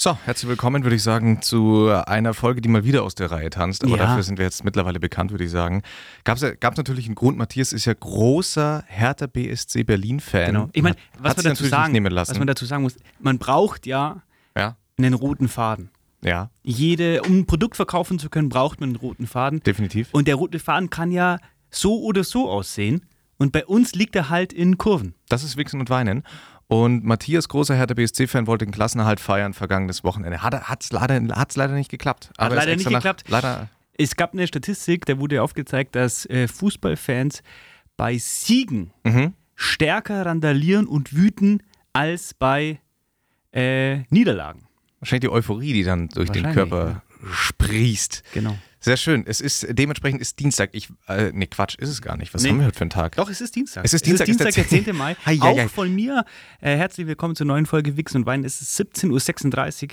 So, herzlich willkommen, würde ich sagen, zu einer Folge, die mal wieder aus der Reihe tanzt. Aber Ja. dafür sind wir jetzt mittlerweile bekannt, würde ich sagen. Gab es natürlich einen Grund. Matthias ist ja großer Hertha BSC Berlin-Fan. Genau. Ich meine, was man dazu sagen, was man dazu sagen muss, man braucht ja ja, einen roten Faden. ja, Jede, um ein Produkt verkaufen zu können, braucht man einen roten Faden. definitiv. Und der rote Faden kann ja so oder so aussehen. Und bei uns liegt er halt in Kurven. Das ist Wichsen und Weinen. Und Matthias, großer Hertha BSC-Fan, wollte den Klassenerhalt feiern vergangenes Wochenende. Hat es leider, hat's leider nicht geklappt. Hat er leider nicht nach- geklappt. Leider, Es gab eine Statistik, da wurde aufgezeigt, dass äh, Fußballfans bei Siegen mhm. stärker randalieren und wüten als bei äh, Niederlagen. wahrscheinlich die Euphorie, die dann durch den Körper sprießt. Genau. Sehr schön. Es ist, dementsprechend ist Dienstag. Ich, äh, nee, Quatsch, ist es gar nicht. Was Nee. haben wir heute für einen Tag? Doch, es ist Dienstag. Es ist Dienstag, Es ist ist Dienstag, der der 10. Mai. Hei, hei, Auch hei. von mir äh, herzlich willkommen zur neuen Folge Wix und Wein. Es ist 17.36 Uhr.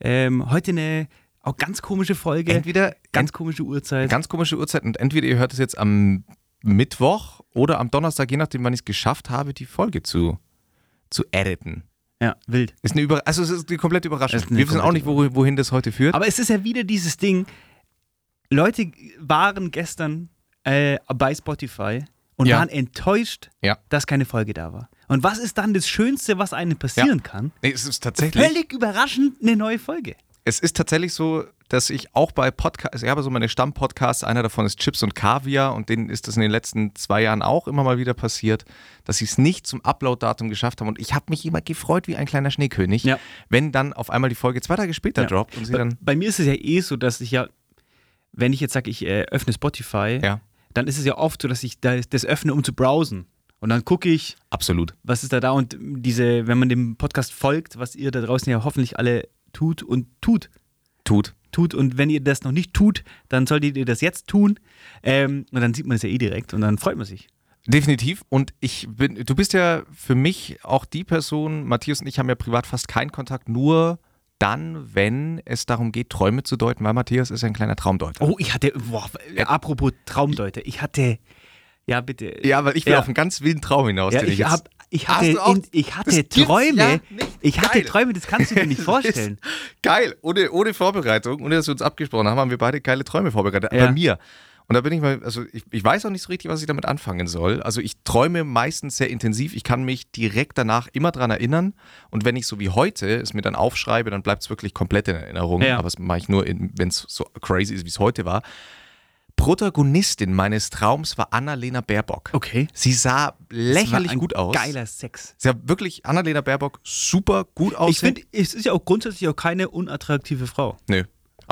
Ähm, heute eine auch ganz komische Folge. Entweder ganz komische Uhrzeit. ganz komische Uhrzeit und entweder ihr hört es jetzt am Mittwoch oder am Donnerstag, je nachdem, wann ich es geschafft habe, die Folge zu, zu editen. ja, wild. Ist eine Über also es ist eine komplette Überraschung. Ist eine Wir wissen auch nicht, wohin das heute führt. Aber es ist ja wieder dieses Ding. Leute waren gestern äh, bei Spotify und Ja. waren enttäuscht, Ja. dass keine Folge da war. Und was ist dann das Schönste, was einem passieren kann? nee, es ist tatsächlich. Völlig überraschend eine neue Folge. Es ist tatsächlich so, dass ich auch bei Podcasts, ich habe so meine Stammpodcasts, einer davon ist Chips und Kaviar und denen ist das in den letzten zwei Jahren auch immer mal wieder passiert, dass sie es nicht zum Upload-Datum geschafft haben und ich habe mich immer gefreut wie ein kleiner Schneekönig, Ja. wenn dann auf einmal die Folge zwei Tage später Ja. droppt und sie Bei, dann, bei mir ist es ja eh so, dass ich ja, wenn ich jetzt sage, ich äh, öffne Spotify, ja, dann ist es ja oft so, dass ich da, das öffne, um zu browsen. Und dann gucke ich, absolut. was ist da da und diese, wenn man dem Podcast folgt, was ihr da draußen ja hoffentlich alle tut und tut, Tut. tut und wenn ihr das noch nicht tut, dann solltet ihr das jetzt tun ähm, und dann sieht man es ja eh direkt und dann freut man sich. Definitiv. Und ich bin, du bist ja für mich auch die Person, Matthias und ich haben ja privat fast keinen Kontakt, nur dann, wenn es darum geht, Träume zu deuten, weil Matthias ist ein kleiner Traumdeuter. Oh, ich hatte, boah, äh, apropos Traumdeuter, ich hatte, ja bitte. Ja, weil ich will Ja. auf einen ganz wilden Traum hinaus. Ja, den ich, hab, ich hatte, auch- in, ich hatte Träume. ja ich hatte Geil. Träume, das kannst du dir nicht vorstellen. Geil, ohne, ohne Vorbereitung, ohne dass wir uns abgesprochen haben, haben wir beide geile Träume vorbereitet. Bei mir. Und da bin ich mal, also ich, ich weiß auch nicht so richtig, was ich damit anfangen soll. Also ich träume meistens sehr intensiv. Ich kann mich direkt danach immer dran erinnern. Und wenn ich so wie heute es mir dann aufschreibe, dann bleibt es wirklich komplett in Erinnerung. Ja. Aber das mache ich nur, wenn es so crazy ist, wie es heute war. Protagonistin meines Traums war Annalena Baerbock. Okay. Sie sah lächerlich gut aus. Geiler Sex. Sie sah wirklich Annalena Baerbock super gut aus. Ich finde, es ist ja auch grundsätzlich auch keine unattraktive Frau. Nö,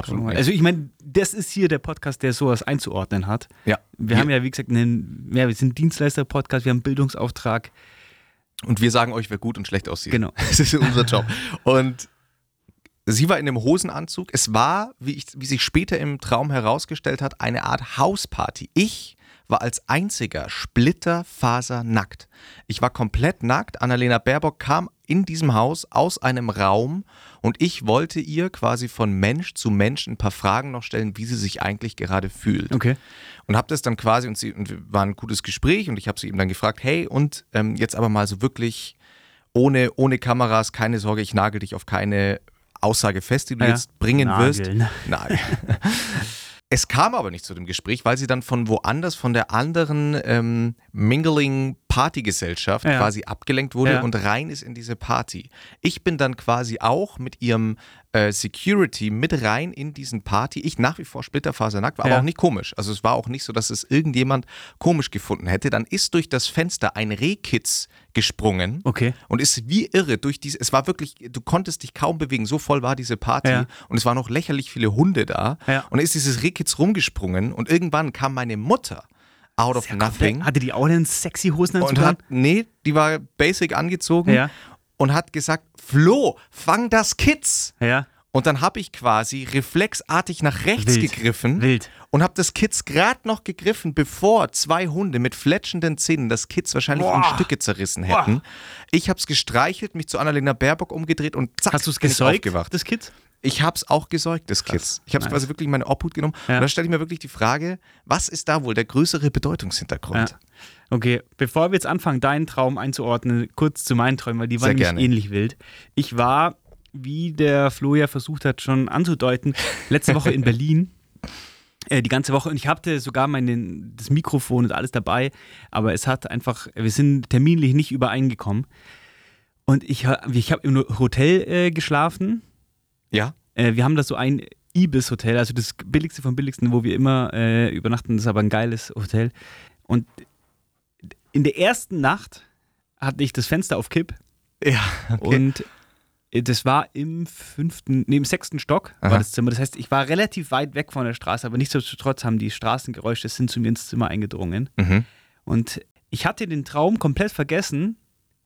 absolut nicht. Also ich meine, das ist hier der Podcast, der sowas einzuordnen hat. ja. Wir haben ja, wie gesagt, einen, ja, wir sind Dienstleister-Podcast, wir haben einen Bildungsauftrag. Und wir sagen euch, wer gut und schlecht aussieht. Genau. Das ist unser Job. Und sie war in einem Hosenanzug. Es war, wie, ich, wie sich später im Traum herausgestellt hat, eine Art Hausparty. Ich war als einziger splitterfasernackt. Ich war komplett nackt. Annalena Baerbock kam in diesem Haus aus einem Raum und ich wollte ihr quasi von Mensch zu Mensch ein paar Fragen noch stellen, wie sie sich eigentlich gerade fühlt Okay. und habe das dann quasi und sie und war ein gutes Gespräch und ich habe sie eben dann gefragt, hey und ähm, jetzt aber mal so wirklich ohne ohne Kameras, keine Sorge, ich nagel dich auf keine Aussage fest, die du Ja. jetzt bringen wirst. Nageln. Nein. Es kam aber nicht zu dem Gespräch, weil sie dann von woanders, von der anderen ähm, Mingling Partygesellschaft Ja. quasi abgelenkt wurde Ja. und rein ist in diese Party. Ich bin dann quasi auch mit ihrem äh, Security mit rein in diesen Party. Ich nach wie vor splitterfasernackt, war Ja. aber auch nicht komisch. Also es war auch nicht so, dass es irgendjemand komisch gefunden hätte. Dann ist durch das Fenster ein Rehkitz gesprungen Okay. und ist wie irre durch diese, es war wirklich, du konntest dich kaum bewegen, so voll war diese Party und es waren noch lächerlich viele Hunde da und dann ist dieses Rehkitz rumgesprungen und irgendwann kam meine Mutter out of nothing Hatte die auch einen sexy Hosenanzug und hat, nee, die war basic angezogen Ja. und hat gesagt, Flo, fang das Kitz. Ja. Und dann habe ich quasi reflexartig nach rechts Wild. gegriffen Wild. und habe das Kitz gerade noch gegriffen, bevor zwei Hunde mit fletschenden Zähnen das Kitz wahrscheinlich in Boah. Stücke zerrissen hätten. Ich habe es gestreichelt, mich zu Annalena Baerbock umgedreht und zack, Hast du es bin ich gesäugt, aufgewacht. das Kind? Ich habe es auch gesäugt, das Kitz. Ich habe es Nice. quasi wirklich in meine Obhut genommen. Ja. Und da stelle ich mir wirklich die Frage, was ist da wohl der größere Bedeutungshintergrund? Ja. Okay, bevor wir jetzt anfangen, deinen Traum einzuordnen, kurz zu meinen Träumen, weil die waren gerne. ähnlich wild. Ich war wie der Flo ja versucht hat, schon anzudeuten, letzte Woche in Berlin. Äh, die ganze Woche und ich hatte sogar mein, das Mikrofon und alles dabei, aber es hat einfach, wir sind terminlich nicht übereingekommen. Und ich, ich habe im Hotel äh, geschlafen. Ja. Äh, wir haben da so ein Ibis-Hotel, also das billigste vom billigsten, wo wir immer äh, übernachten. Das ist aber ein geiles Hotel. Und in der ersten Nacht hatte ich das Fenster auf Kipp. Ja. Okay. Und das war im fünften, nee, im sechsten Stock Aha. war das Zimmer. Das heißt, ich war relativ weit weg von der Straße, aber nichtsdestotrotz haben die Straßengeräusche sind zu mir ins Zimmer eingedrungen. Mhm. Und ich hatte den Traum komplett vergessen.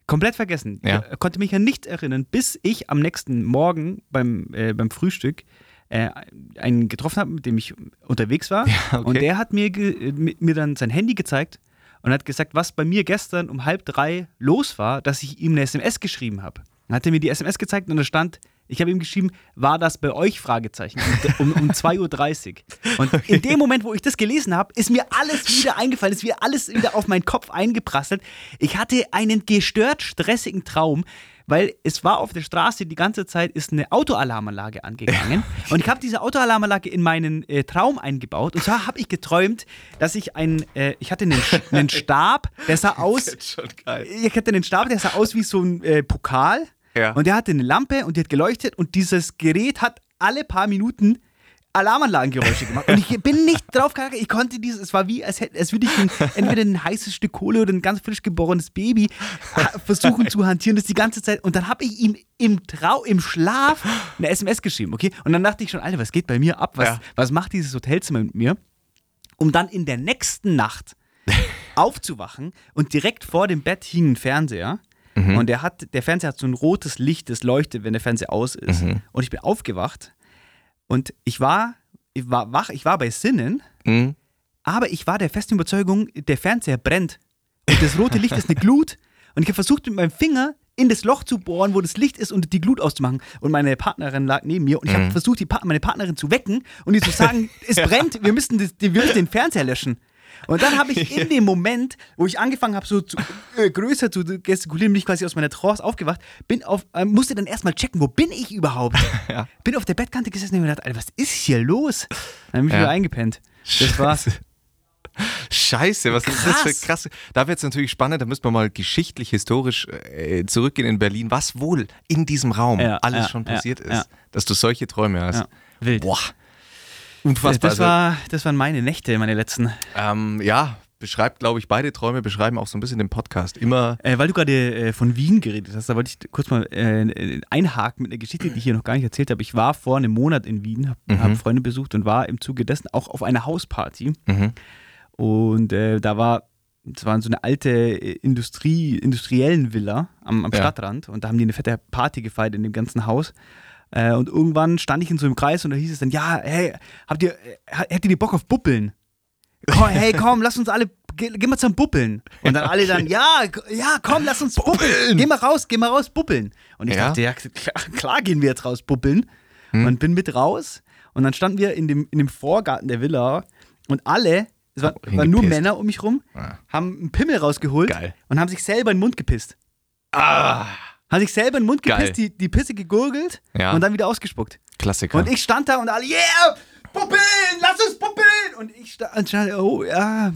Komplett vergessen. Ja. Ich konnte mich an nichts erinnern, bis ich am nächsten Morgen beim, äh, beim Frühstück äh, einen getroffen habe, mit dem ich unterwegs war. Ja, okay. Und der hat mir, mir dann sein Handy gezeigt und hat gesagt, was bei mir gestern um halb drei los war, dass ich ihm eine SMS geschrieben habe. Dann hat er mir die SMS gezeigt und da stand, ich habe ihm geschrieben, war das bei euch? Fragezeichen. Um, um 2.30 Uhr. Und in dem Moment, wo ich das gelesen habe, ist mir alles wieder eingefallen, ist mir alles wieder auf meinen Kopf eingeprasselt. Ich hatte einen gestört stressigen Traum weil es war auf der Straße die ganze Zeit ist eine Autoalarmanlage angegangen und ich habe diese Autoalarmanlage in meinen äh, Traum eingebaut und zwar habe ich geträumt, dass ich ein, äh, ich hatte einen, einen Stab, der sah aus, ich hatte einen Stab, der sah aus wie so ein äh, Pokal ja. und der hatte eine Lampe und die hat geleuchtet und dieses Gerät hat alle paar Minuten Alarmanlagengeräusche gemacht. Und ich bin nicht drauf gegangen, ich konnte dieses, es war wie, als, hätte, als würde ich ein, entweder ein heißes Stück Kohle oder ein ganz frisch geborenes Baby versuchen zu hantieren, das die ganze Zeit. Und dann habe ich ihm im Trau, im Schlaf eine SMS geschrieben, okay? Und dann dachte ich schon, Alter, was geht bei mir ab? Was, ja. was macht dieses Hotelzimmer mit mir? Um dann in der nächsten Nacht aufzuwachen und direkt vor dem Bett hing ein Fernseher. Mhm. Und der, hat, der Fernseher hat so ein rotes Licht, das leuchtet, wenn der Fernseher aus ist. Mhm. Und ich bin aufgewacht und ich war, ich war wach, ich war bei Sinnen, mhm. aber ich war der festen Überzeugung, der Fernseher brennt. Und das rote Licht ist eine Glut. Und ich habe versucht, mit meinem Finger in das Loch zu bohren, wo das Licht ist und die Glut auszumachen. Und meine Partnerin lag neben mir und ich habe mhm. versucht, pa meine Partnerin zu wecken und ihr zu sagen, es brennt, wir müssen, das, wir müssen den Fernseher löschen. Und dann habe ich in dem Moment, wo ich angefangen habe, so zu, äh, größer zu gestikulieren, bin ich quasi aus meiner Trance aufgewacht, bin auf, äh, musste dann erstmal checken, wo bin ich überhaupt? Ja. Bin auf der Bettkante gesessen und mir gedacht, Alter, was ist hier los? Dann bin ich ja. wieder eingepennt. Das war's. Scheiße, was krass. ist das für krass? Da wird es natürlich spannend, da müssen wir mal geschichtlich, historisch äh, zurückgehen in Berlin, was wohl in diesem Raum ja, alles schon passiert ist, dass du solche Träume hast. Wild. Boah. Unfassbar. Das, war, das waren meine Nächte, meine letzten. Ähm, ja, beschreibt, glaube ich, beide Träume beschreiben auch so ein bisschen den Podcast. Immer. Äh, weil du gerade äh, von Wien geredet hast, da wollte ich kurz mal äh, einhaken mit einer Geschichte, die ich hier noch gar nicht erzählt habe. Ich war vor einem Monat in Wien, habe mhm. hab Freunde besucht und war im Zuge dessen auch auf einer Hausparty. Mhm. Und äh, da war, es war so eine alte äh, Industrie, industriellen Villa am, am ja. Stadtrand und da haben die eine fette Party gefeiert in dem ganzen Haus. Äh, und irgendwann stand ich in so einem Kreis und da hieß es dann, ja, hey, habt ihr, hättet ihr Bock auf Buppeln? Komm, hey, komm, lass uns alle, geh, geh mal zum Buppeln. Und dann alle dann, ja, ja, komm, lass uns buppeln. Geh mal raus, geh mal raus, buppeln. Und ich ja. dachte, ja, klar, klar, gehen wir jetzt raus, buppeln. Hm. Und bin mit raus. Und dann standen wir in dem, in dem Vorgarten der Villa und alle, es waren, oh, waren nur Männer um mich rum, ah. haben einen Pimmel rausgeholt Geil. und haben sich selber in den Mund gepisst. Ah. Hat sich selber in den Mund gepisst, die, die Pisse gegurgelt ja. und dann wieder ausgespuckt. Klassiker. Und ich stand da und alle, yeah, Puppeln, lass uns puppeln. Und ich stand, oh ja,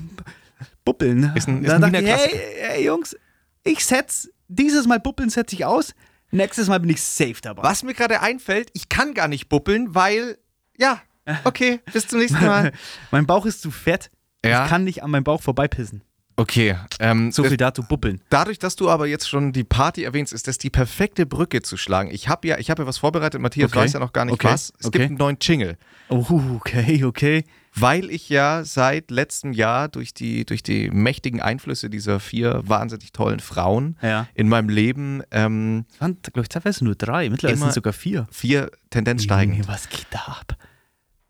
Puppeln. Ist ein, ist dann ein dachte ich, hey, hey, Jungs, ich setz, dieses Mal Puppeln setze ich aus, nächstes Mal bin ich safe dabei. Was mir gerade einfällt, ich kann gar nicht buppeln, weil, ja, okay, bis zum nächsten Mal. mein Bauch ist zu fett. Ja. Ich kann nicht an meinem Bauch vorbeipissen. Okay. Ähm, so viel dazu buppeln. Dadurch, dass du aber jetzt schon die Party erwähnst, ist das die perfekte Brücke zu schlagen. Ich habe ja, ich habe ja was vorbereitet, Matthias okay. weiß ja noch gar nicht okay. was. Es okay. gibt einen neuen Jingle. Oh, okay, okay. Weil ich ja seit letztem Jahr durch die, durch die mächtigen Einflüsse dieser vier wahnsinnig tollen Frauen ja. in meinem Leben. Ähm, es waren, glaube ich, teilweise nur drei, mittlerweile sind es sogar vier. Vier Tendenz steigend. Was geht da ab?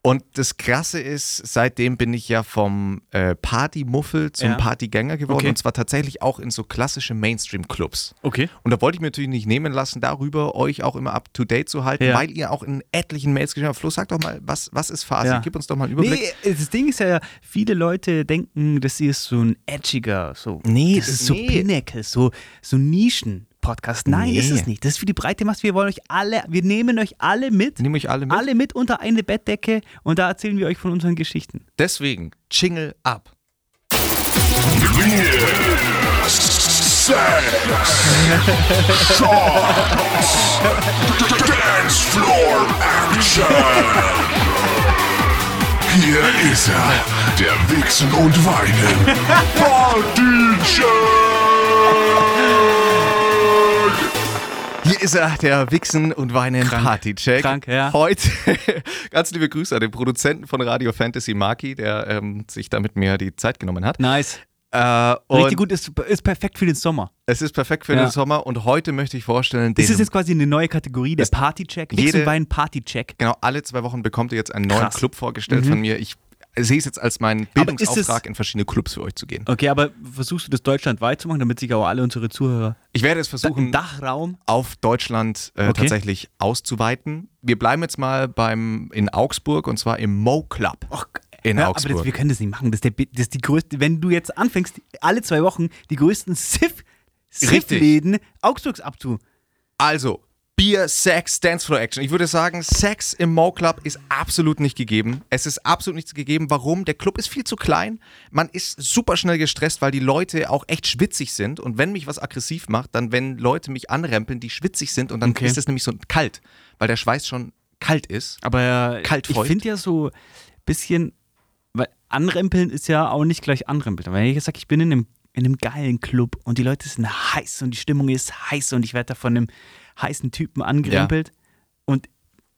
Und das Krasse ist, seitdem bin ich ja vom äh, Partymuffel zum ja. Partygänger geworden okay. und zwar tatsächlich auch in so klassische Mainstream-Clubs. Okay. Und da wollte ich mir natürlich nicht nehmen lassen, darüber euch auch immer up to date zu halten, ja. weil ihr auch in etlichen Mails geschrieben habt. Flo, sag doch mal, was, was ist Phase? Ja. Gib uns doch mal einen Überblick. Nee, das Ding ist ja, viele Leute denken, das ist so ein edgiger, so. Nee, das ist nee. so Pinnacle, so, so Nischen. Podcast. Nein, Nee. ist es nicht. Das ist für die breite Masse. Wir wollen euch alle, wir nehmen euch alle mit. Nehme ich alle mit. Alle mit unter eine Bettdecke und da erzählen wir euch von unseren Geschichten. Deswegen, Jingle ab. Dance Floor Action. Hier ist er, der Wichsen und Weinen Party Hier ist er, der Wichsen und Weinen Krank. Partycheck. Krank, ja. Heute ganz liebe Grüße an den Produzenten von Radio Fantasy, Maki, der ähm, sich da mit mir die Zeit genommen hat. Nice. Äh, Richtig gut, ist, ist perfekt für den Sommer. es ist perfekt für Ja. den Sommer und heute möchte ich vorstellen, Das ist jetzt quasi eine neue Kategorie, der Partycheck. jede- Wein Partycheck. genau alle zwei Wochen bekommt ihr jetzt einen neuen Krass. Club vorgestellt Mhm. von mir. Ich sehe es jetzt als meinen Bildungsauftrag, in verschiedene Clubs für euch zu gehen. Okay, aber versuchst du das deutschlandweit zu machen, damit sich auch alle unsere Zuhörer Ich werde es versuchen, Dachraum auf Deutschland äh, Okay. tatsächlich auszuweiten. Wir bleiben jetzt mal beim in Augsburg und zwar im Mo Club. Och, In ja, Aber Augsburg. das, wir können das nicht machen. Das ist, der, das ist die größte, wenn du jetzt anfängst, alle zwei Wochen die größten Siff- Siff-Läden Augsburgs abzu. Also, Bier, Sex, Dancefloor Action. Ich würde sagen, Sex im Mo Club ist absolut nicht gegeben. Es ist absolut nicht gegeben. Warum? Der Club ist viel zu klein. Man ist super schnell gestresst, weil die Leute auch echt schwitzig sind. Und wenn mich was aggressiv macht, dann wenn Leute mich anrempeln, die schwitzig sind und dann Okay. ist es nämlich so kalt, weil der Schweiß schon kalt ist. Aber äh, Kalt ich finde ja so ein bisschen, weil anrempeln ist ja auch nicht gleich anrempeln. Wenn ich jetzt sage, ich bin in einem, in einem geilen Club und die Leute sind heiß und die Stimmung ist heiß und ich werde da von einem heißen Typen angerempelt und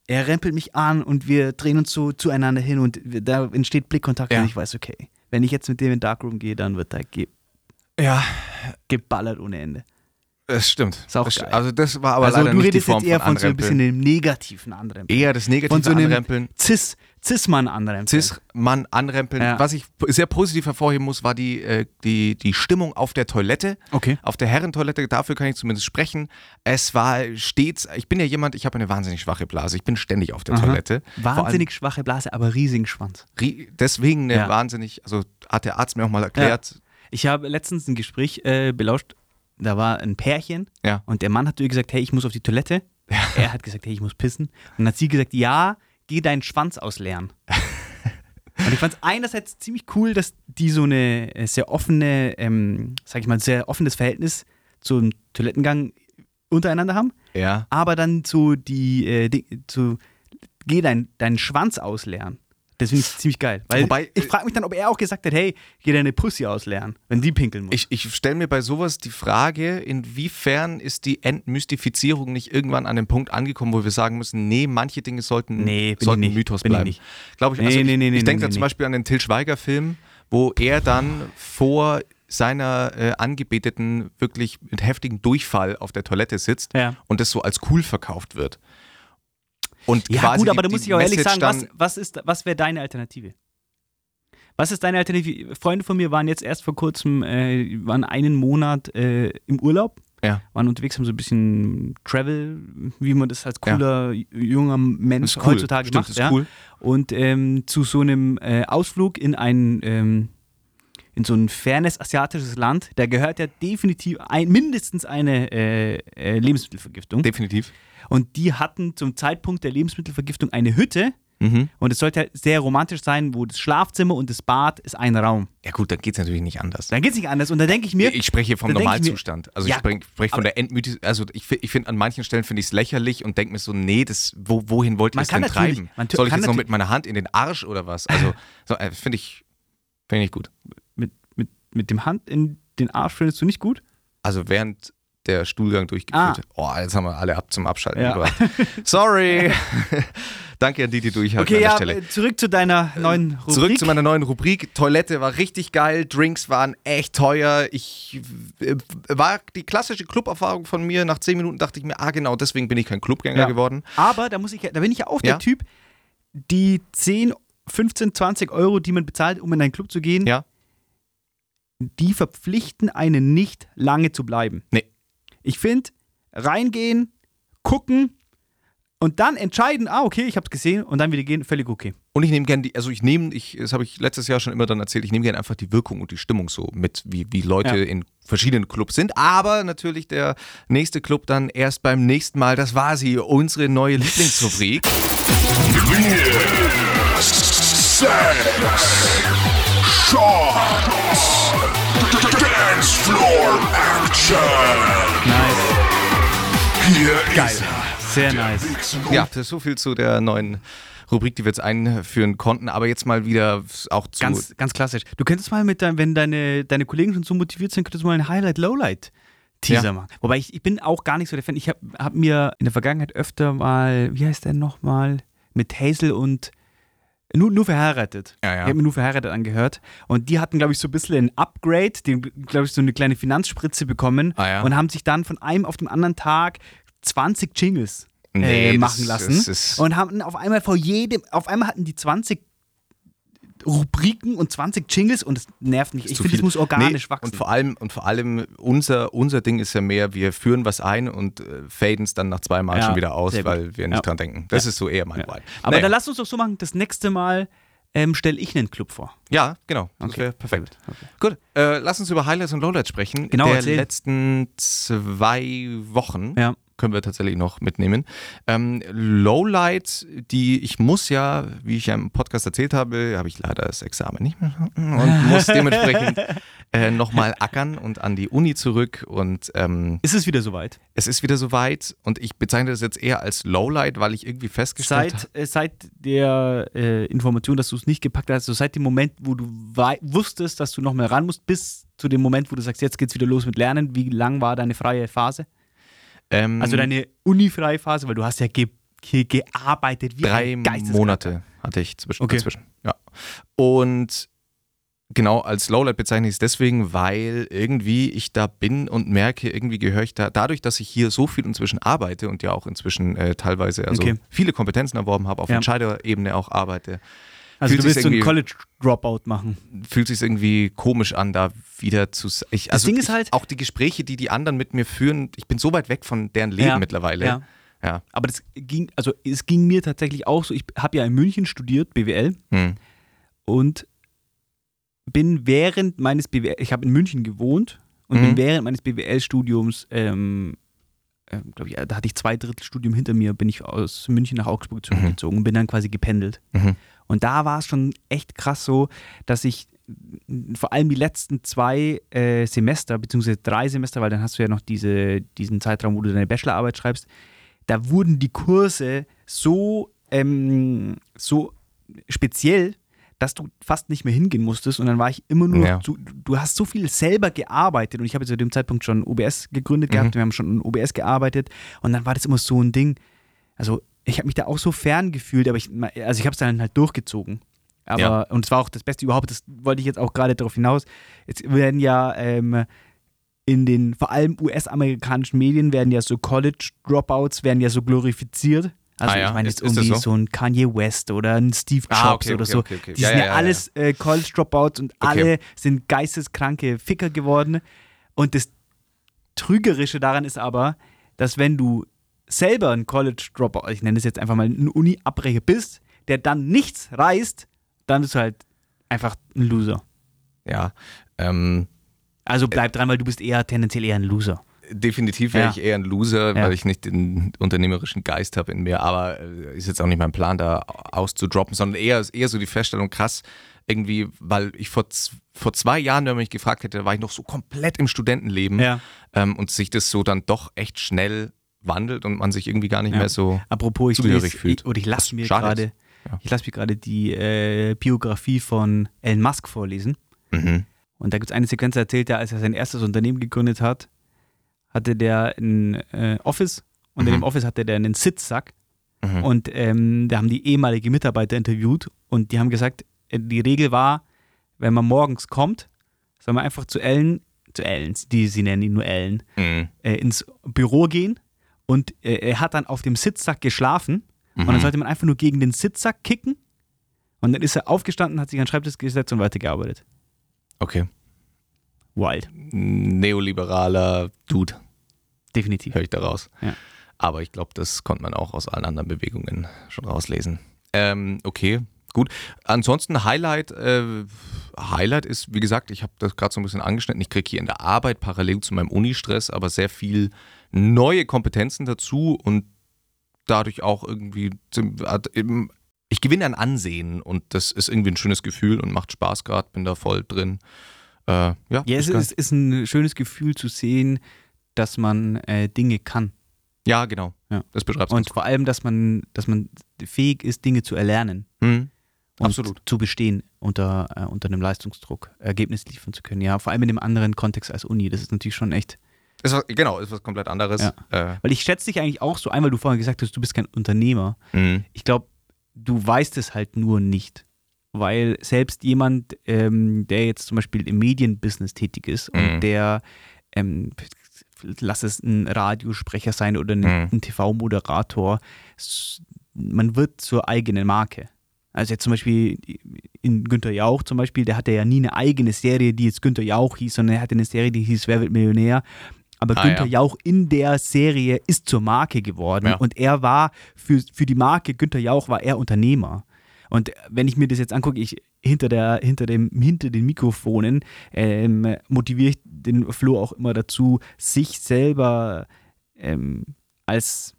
er rempelt mich an und wir drehen uns so zueinander hin und da entsteht Blickkontakt Ja. und ich weiß, okay, wenn ich jetzt mit dem in Darkroom gehe, dann wird da ge Ja, geballert ohne Ende. Das stimmt. Ist auch das, geil. Also das war aber also leider du redest jetzt eher von von so ein bisschen dem negativen Anrempeln. Eher das negative Von so einem Anrempeln. Cis, Cis-Mann anrempeln. Cis-Mann anrempeln. Ja. Was ich sehr positiv hervorheben muss, war die, äh, die, die Stimmung auf der Toilette. Okay. Auf der Herrentoilette, dafür kann ich zumindest sprechen. Es war stets, ich bin ja jemand, ich habe eine wahnsinnig schwache Blase. Ich bin ständig auf der Aha. Toilette. Vor allem Wahnsinnig schwache Blase, aber riesigen Schwanz. ri- Deswegen eine Ja. wahnsinnig, also hat der Arzt mir auch mal erklärt. Ich habe letztens ein Gespräch äh, belauscht, da war ein Pärchen Ja. und der Mann hat zu ihr gesagt, hey, ich muss auf die Toilette. Er hat gesagt, hey, ich muss pissen. Und dann hat sie gesagt, ja, geh deinen Schwanz ausleeren. und ich fand es einerseits ziemlich cool, dass die so eine äh, sehr offene, ähm, sag ich mal, sehr offenes Verhältnis zum Toilettengang untereinander haben, Ja. aber dann so die, äh, die so, geh dein, deinen Schwanz ausleeren. Das finde ich ziemlich geil. Weil Wobei, ich frage mich dann, ob er auch gesagt hat, hey, geh deine Pussy ausleeren, wenn die pinkeln muss. Ich, ich stelle mir bei sowas die Frage, inwiefern ist die Entmystifizierung nicht irgendwann an dem Punkt angekommen, wo wir sagen müssen, nee, manche Dinge sollten, Nee, sollten ich nicht. Mythos Bin ich bleiben. nicht. Glaube ich, Nee, also nee, ich, nee, nee, ich denke da zum. Beispiel an den Till Schweiger-Film, wo er dann vor seiner äh, Angebeteten wirklich mit heftigem Durchfall auf der Toilette sitzt Ja. und das so als cool verkauft wird. Und Ja, quasi gut, aber die, da muss ich auch ehrlich sagen, was, was, ist, was wäre deine Alternative? Was ist deine Alternative? Freunde von mir waren jetzt erst vor kurzem, äh, waren einen Monat äh, im Urlaub, Ja. waren unterwegs, haben so ein bisschen Travel, wie man das als cooler junger Mensch cool. heutzutage Stimmt, macht. ja? cool. Und ähm, zu so einem äh, Ausflug in ein ähm, in so ein fernes asiatisches Land, da gehört ja definitiv ein, mindestens eine äh, äh, Lebensmittelvergiftung. Definitiv. Und die hatten zum Zeitpunkt der Lebensmittelvergiftung eine Hütte. Mhm. Und es sollte halt sehr romantisch sein, wo das Schlafzimmer und das Bad ist ein Raum. Ja gut, dann geht es natürlich nicht anders. Dann geht es nicht anders. Und da denke ich mir, Ich spreche vom ich mir- Normalzustand. also Ja, ich spreche sprech von der Entmythis. Also ich, ich finde, an manchen Stellen finde ich es lächerlich und denke mir so, nee, das, wo, wohin wollt ihr Man das kann denn treiben? Soll ich jetzt noch mit meiner Hand in den Arsch oder was? Also so, äh, finde ich, find ich nicht gut. mit, mit, mit dem Hand in den Arsch findest du nicht gut? Also während der Stuhlgang durchgeführt Ah. Oh, jetzt haben wir alle ab zum Abschalten Ja. Sorry. Danke an die, die durchhalten Okay, an der ja, Stelle. äh, zurück zu deiner neuen Rubrik. Zurück zu meiner neuen Rubrik. Toilette war richtig geil, Drinks waren echt teuer. Ich äh, war die klassische Club-Erfahrung von mir. Nach zehn Minuten dachte ich mir, ah genau, deswegen bin ich kein Clubgänger Ja. geworden. Aber da muss ich, da bin ich ja auch der. Typ, die 10, 15, 20 Euro, die man bezahlt, um in einen Club zu gehen, Ja. die verpflichten einen nicht lange zu bleiben. Nee. Ich finde, reingehen, gucken und dann entscheiden, ah, okay, ich habe es gesehen und dann wieder gehen, völlig okay. Und ich nehme gerne die, also ich nehme, ich, das habe ich letztes Jahr schon immer dann erzählt, ich nehme gerne einfach die Wirkung und die Stimmung so mit, wie, wie Leute Ja. in verschiedenen Clubs sind. Aber natürlich der nächste Club dann erst beim nächsten Mal. Das war sie, unsere neue Lieblingsrubrik. Sex, Shots, Dance Floor Action. Nice. Hier Geil. ist er, Sehr nice. Ja, das ist so viel zu der neuen Rubrik, die wir jetzt einführen konnten. Aber jetzt mal wieder auch zu. Ganz, ganz klassisch. Du könntest mal mit deinem, wenn deine, deine Kollegen schon so motiviert sind, könntest du mal ein Highlight-Lowlight-Teaser Ja. machen. Wobei ich, ich bin auch gar nicht so der Fan. Ich habe hab mir in der Vergangenheit öfter mal, wie heißt der nochmal, mit Hazel und nur, nur verheiratet. Ja, ja. Ich habe mir nur verheiratet angehört. Und die hatten, glaube ich, so ein bisschen ein Upgrade, die, glaube ich, so eine kleine Finanzspritze bekommen Ah, ja. und haben sich dann von einem auf den anderen Tag 20 Jingles Nee, äh, das- machen lassen. das und haben auf einmal vor jedem, auf einmal hatten die 20 Rubriken und 20 Jingles und es nervt mich. Ich finde, es muss organisch Nee, wachsen. Und vor allem, und vor allem unser, unser Ding ist ja mehr, wir führen was ein und äh, faden es dann nach zwei Mal Ja, schon wieder aus, weil wir nicht Ja. dran denken. Das Ja. ist so eher mein ja. Vibe. Aber Naja. dann lass uns doch so machen, das nächste Mal ähm, stelle ich einen Club vor. Ja, genau. Das Okay, wäre perfekt. gut, Gut, äh, lass uns über Highlights und Lowlights sprechen. Genau, Der erzähl. letzten zwei Wochen Ja. Können wir tatsächlich noch mitnehmen. Ähm, Lowlight, die ich muss ja, wie ich ja im Podcast erzählt habe, habe ich leider das Examen nicht mehr und muss dementsprechend äh, nochmal ackern und an die Uni zurück und ähm, Ist es wieder soweit? es ist wieder soweit und ich bezeichne das jetzt eher als Lowlight, weil ich irgendwie festgestellt habe, Seit, äh, seit der äh, Information, dass du es nicht gepackt hast, also seit dem Moment, wo du wusstest, dass du noch mal ran musst, bis zu dem Moment, wo du sagst, jetzt geht's wieder los mit Lernen, wie lang war deine freie Phase? Ähm, Also deine unifreie Phase, weil du hast ja ge ge gearbeitet wie drei. Monate hatte ich zwischen, Okay. dazwischen. Ja. Und genau als Lowlight bezeichne ich es deswegen, weil irgendwie ich da bin und merke, irgendwie gehöre ich da, dadurch, dass ich hier so viel inzwischen arbeite und ja auch inzwischen äh, teilweise also Okay. viele Kompetenzen erworben habe, auf Ja. Entscheiderebene auch arbeite, Also Fühlt du willst so einen College-Dropout machen. fühlt sich irgendwie komisch an, da wieder zu. Ich, Das also Ding ist ich, halt- auch die Gespräche, die die anderen mit mir führen, ich bin so weit weg von deren Leben Ja. mittlerweile. Ja. Ja. Aber das ging, also es ging mir tatsächlich auch so. Ich habe ja in München studiert, BWL, Hm. und bin während meines BWL, ich habe in München gewohnt und Mhm. bin während meines BWL-Studiums, ähm, ähm, glaube ich, da hatte ich zwei Drittel Studium hinter mir, bin ich aus München nach Augsburg zurückgezogen und bin dann quasi gependelt. Mhm. Und da war es schon echt krass so, dass ich vor allem die letzten zwei äh, Semester, beziehungsweise drei Semester, weil dann hast du ja noch diese, diesen Zeitraum, wo du deine Bachelorarbeit schreibst, da wurden die Kurse so, ähm, so speziell, dass du fast nicht mehr hingehen musstest. Und dann war ich immer nur, Ja. so, du hast so viel selber gearbeitet. Und ich habe zu dem Zeitpunkt schon OBS gegründet Mhm. gehabt, wir haben schon OBS gearbeitet. Und dann war das immer so ein Ding, also ich habe mich da auch so fern gefühlt, aber ich, also ich habe es dann halt durchgezogen. Aber, Ja. und es war auch das Beste überhaupt, das wollte ich jetzt auch gerade darauf hinaus. Jetzt werden ja ähm, in den vor allem US-amerikanischen Medien werden ja so College-Dropouts werden ja so glorifiziert. Also Ah ja, ich meine jetzt irgendwie so? so? ein Kanye West oder ein Steve Jobs Ah, okay, oder okay, so. okay. Die Ja, sind ja, alles äh, College-Dropouts und alle sind geisteskranke Ficker geworden. Und das Trügerische daran ist aber, dass wenn du selber ein College-Dropout, ich nenne es jetzt einfach mal ein Uni-Abbrecher bist, der dann nichts reißt, dann bist du halt einfach ein Loser. Ja. Ähm, Also bleib dran, weil du bist eher tendenziell eher ein Loser. Definitiv wäre Ja. ich eher ein Loser, Ja. weil ich nicht den unternehmerischen Geist habe in mir, aber äh, ist jetzt auch nicht mein Plan, da auszudroppen, sondern eher, eher so die Feststellung, krass, irgendwie, weil ich vor, vor zwei Jahren, wenn man mich gefragt hätte, war ich noch so komplett im Studentenleben Ja. ähm, und sich das so dann doch echt schnell wandelt und man sich irgendwie gar nicht Ja. mehr so. Apropos, ich zugehörig lese, fühlt. ich, oder ich lasse mir gerade. Ja. ich lasse mir gerade die äh, Biografie von Elon Musk vorlesen. Mhm. Und da gibt es eine Sequenz, erzählt er, als er sein erstes Unternehmen gegründet hat, hatte der ein äh, Office und in Mhm. dem Office hatte der einen Sitzsack Mhm. und ähm, da haben die ehemalige Mitarbeiter interviewt und die haben gesagt, äh, die Regel war, wenn man morgens kommt, soll man einfach zu Ellen, zu Ellen, die, sie nennen ihn nur Ellen, Mhm. äh, ins Büro gehen und äh, er hat dann auf dem Sitzsack geschlafen und dann Mhm. sollte man einfach nur gegen den Sitzsack kicken und dann ist er aufgestanden, hat sich an den Schreibtisch gesetzt und weitergearbeitet. Okay. Wild. Neoliberaler Dude, Definitiv. höre ich daraus. Ja. Aber ich glaube, das konnte man auch aus allen anderen Bewegungen schon rauslesen. Ähm, okay, gut. Ansonsten Highlight, äh, Highlight ist, wie gesagt, ich habe das gerade so ein bisschen angeschnitten, ich kriege hier in der Arbeit parallel zu meinem Unistress aber sehr viel neue Kompetenzen dazu und dadurch auch irgendwie, ich gewinne an Ansehen und das ist irgendwie ein schönes Gefühl und macht Spaß gerade, bin da voll drin. Äh, ja, ja es ist, ist, ein schönes Gefühl zu sehen, dass man äh, Dinge kann. Ja, genau. Ja. Das beschreibst du. Und vor allem, dass man, dass man fähig ist, Dinge zu erlernen. Mhm. Absolut. Zu bestehen unter, äh, unter einem Leistungsdruck, Ergebnis liefern zu können. Ja, vor allem in einem anderen Kontext als Uni. Das ist natürlich schon echt. Ist was, genau, ist was komplett anderes. Ja. Äh. Weil ich schätze dich eigentlich auch so ein, weil du vorhin gesagt hast, du bist kein Unternehmer. Mhm. Ich glaube, du weißt es halt nur nicht. Weil selbst jemand, ähm, der jetzt zum Beispiel im Medienbusiness tätig ist und mhm. der ähm, lass es ein Radiosprecher sein oder ein, mhm. ein TV-Moderator, man wird zur eigenen Marke. Also jetzt zum Beispiel in Günter Jauch zum Beispiel, der hatte ja nie eine eigene Serie, die jetzt Günter Jauch hieß, sondern er hatte eine Serie, die hieß Wer wird Millionär. Aber ah, Günther ja. Jauch in der Serie ist zur Marke geworden ja. und er war für, für die Marke Günther Jauch war er Unternehmer. Und wenn ich mir das jetzt angucke, ich hinter, der, hinter, dem, hinter den Mikrofonen ähm, motiviere ich den Flo auch immer dazu, sich selber ähm, als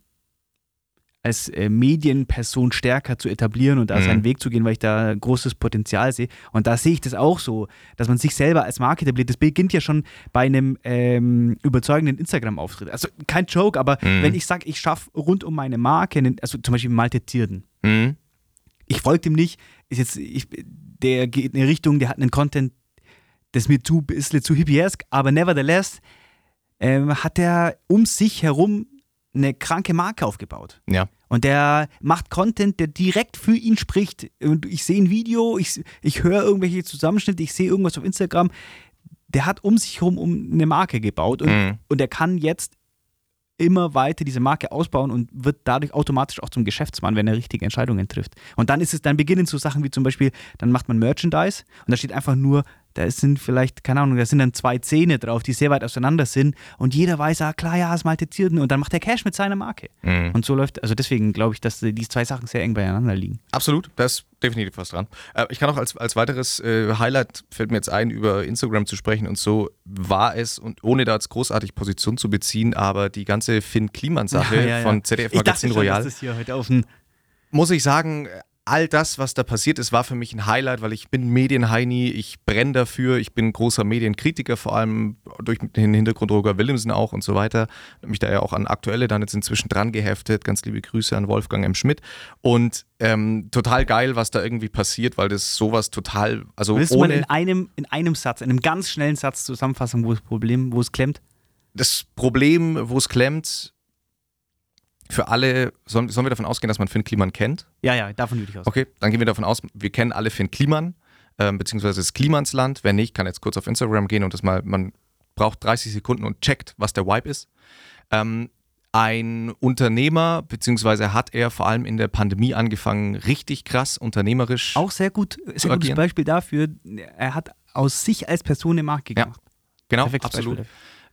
als äh, Medienperson stärker zu etablieren und da mhm. seinen Weg zu gehen, weil ich da großes Potenzial sehe. Und da sehe ich das auch so, dass man sich selber als Marke etabliert. Das beginnt ja schon bei einem ähm, überzeugenden Instagram-Auftritt. Also kein Joke, aber mhm. wenn ich sage, ich schaffe rund um meine Marke, also zum Beispiel Malte Zierden. Mhm. Ich folge dem nicht, ist jetzt, ich, der geht in eine Richtung, der hat einen Content, das mir zu bisschen zu hippiesk, aber nevertheless ähm, hat er um sich herum eine kranke Marke aufgebaut. Ja. Und der macht Content, der direkt für ihn spricht. Und ich sehe ein Video, ich, ich höre irgendwelche Zusammenschnitte, ich sehe irgendwas auf Instagram. Der hat um sich herum um eine Marke gebaut und, mhm. und er kann jetzt immer weiter diese Marke ausbauen und wird dadurch automatisch auch zum Geschäftsmann, wenn er richtige Entscheidungen trifft. Und dann ist es, dann beginnen so Sachen wie zum Beispiel, dann macht man Merchandise und da steht einfach nur da sind vielleicht, keine Ahnung, da sind dann zwei Zähne drauf, die sehr weit auseinander sind und jeder weiß, ah klar, ja, es malte Zierden und dann macht er Cash mit seiner Marke. Mhm. Und so läuft, also deswegen glaube ich, dass die zwei Sachen sehr eng beieinander liegen. Absolut, da ist definitiv was dran. Äh, ich kann auch als, als weiteres äh, Highlight, fällt mir jetzt ein, über Instagram zu sprechen und so war es, und ohne da jetzt großartig Position zu beziehen, aber die ganze Finn Kliman-Sache ja, ja, ja. von ZDF Magazin Royal. muss ich sagen, all das, was da passiert ist, war für mich ein Highlight, weil ich bin Medienheini, ich brenne dafür, ich bin großer Medienkritiker, vor allem durch den Hintergrund Roger Willemsen auch und so weiter. Mich da ja auch an Aktuelle dann jetzt inzwischen dran geheftet. Ganz liebe Grüße an Wolfgang M. Schmidt. Und ähm, total geil, was da irgendwie passiert, weil das sowas total, also Willst ohne... du mal in einem, in einem Satz, in einem ganz schnellen Satz zusammenfassen, wo das Problem, wo es klemmt? Das Problem, wo es klemmt, für alle, sollen, sollen wir davon ausgehen, dass man Finn Kliman kennt? Ja, ja, davon würde ich aus. Okay, dann gehen wir davon aus, wir kennen alle Finn Kliman, ähm, beziehungsweise das Klimansland. Wer nicht, kann jetzt kurz auf Instagram gehen und das mal, man braucht 30 Sekunden und checkt, was der Vibe ist. Ähm, ein Unternehmer, beziehungsweise hat er vor allem in der Pandemie angefangen, richtig krass unternehmerisch. Auch sehr gut, sehr gutes Beispiel dafür. Er hat aus sich als Person eine Marke gemacht. Ja, genau, Perfektes absolut.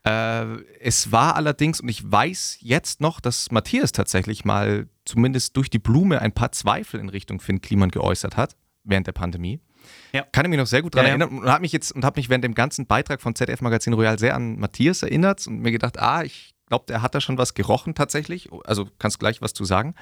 Äh, es war allerdings, und ich weiß jetzt noch, dass Matthias tatsächlich mal zumindest durch die Blume ein paar Zweifel in Richtung Finn Kliman geäußert hat während der Pandemie. Ja. Kann ich mich noch sehr gut daran ja, erinnern und habe mich jetzt und habe mich während dem ganzen Beitrag von ZDF Magazin Royal sehr an Matthias erinnert und mir gedacht, ah, ich glaube, der hat da schon was gerochen tatsächlich. Also kannst gleich was zu sagen.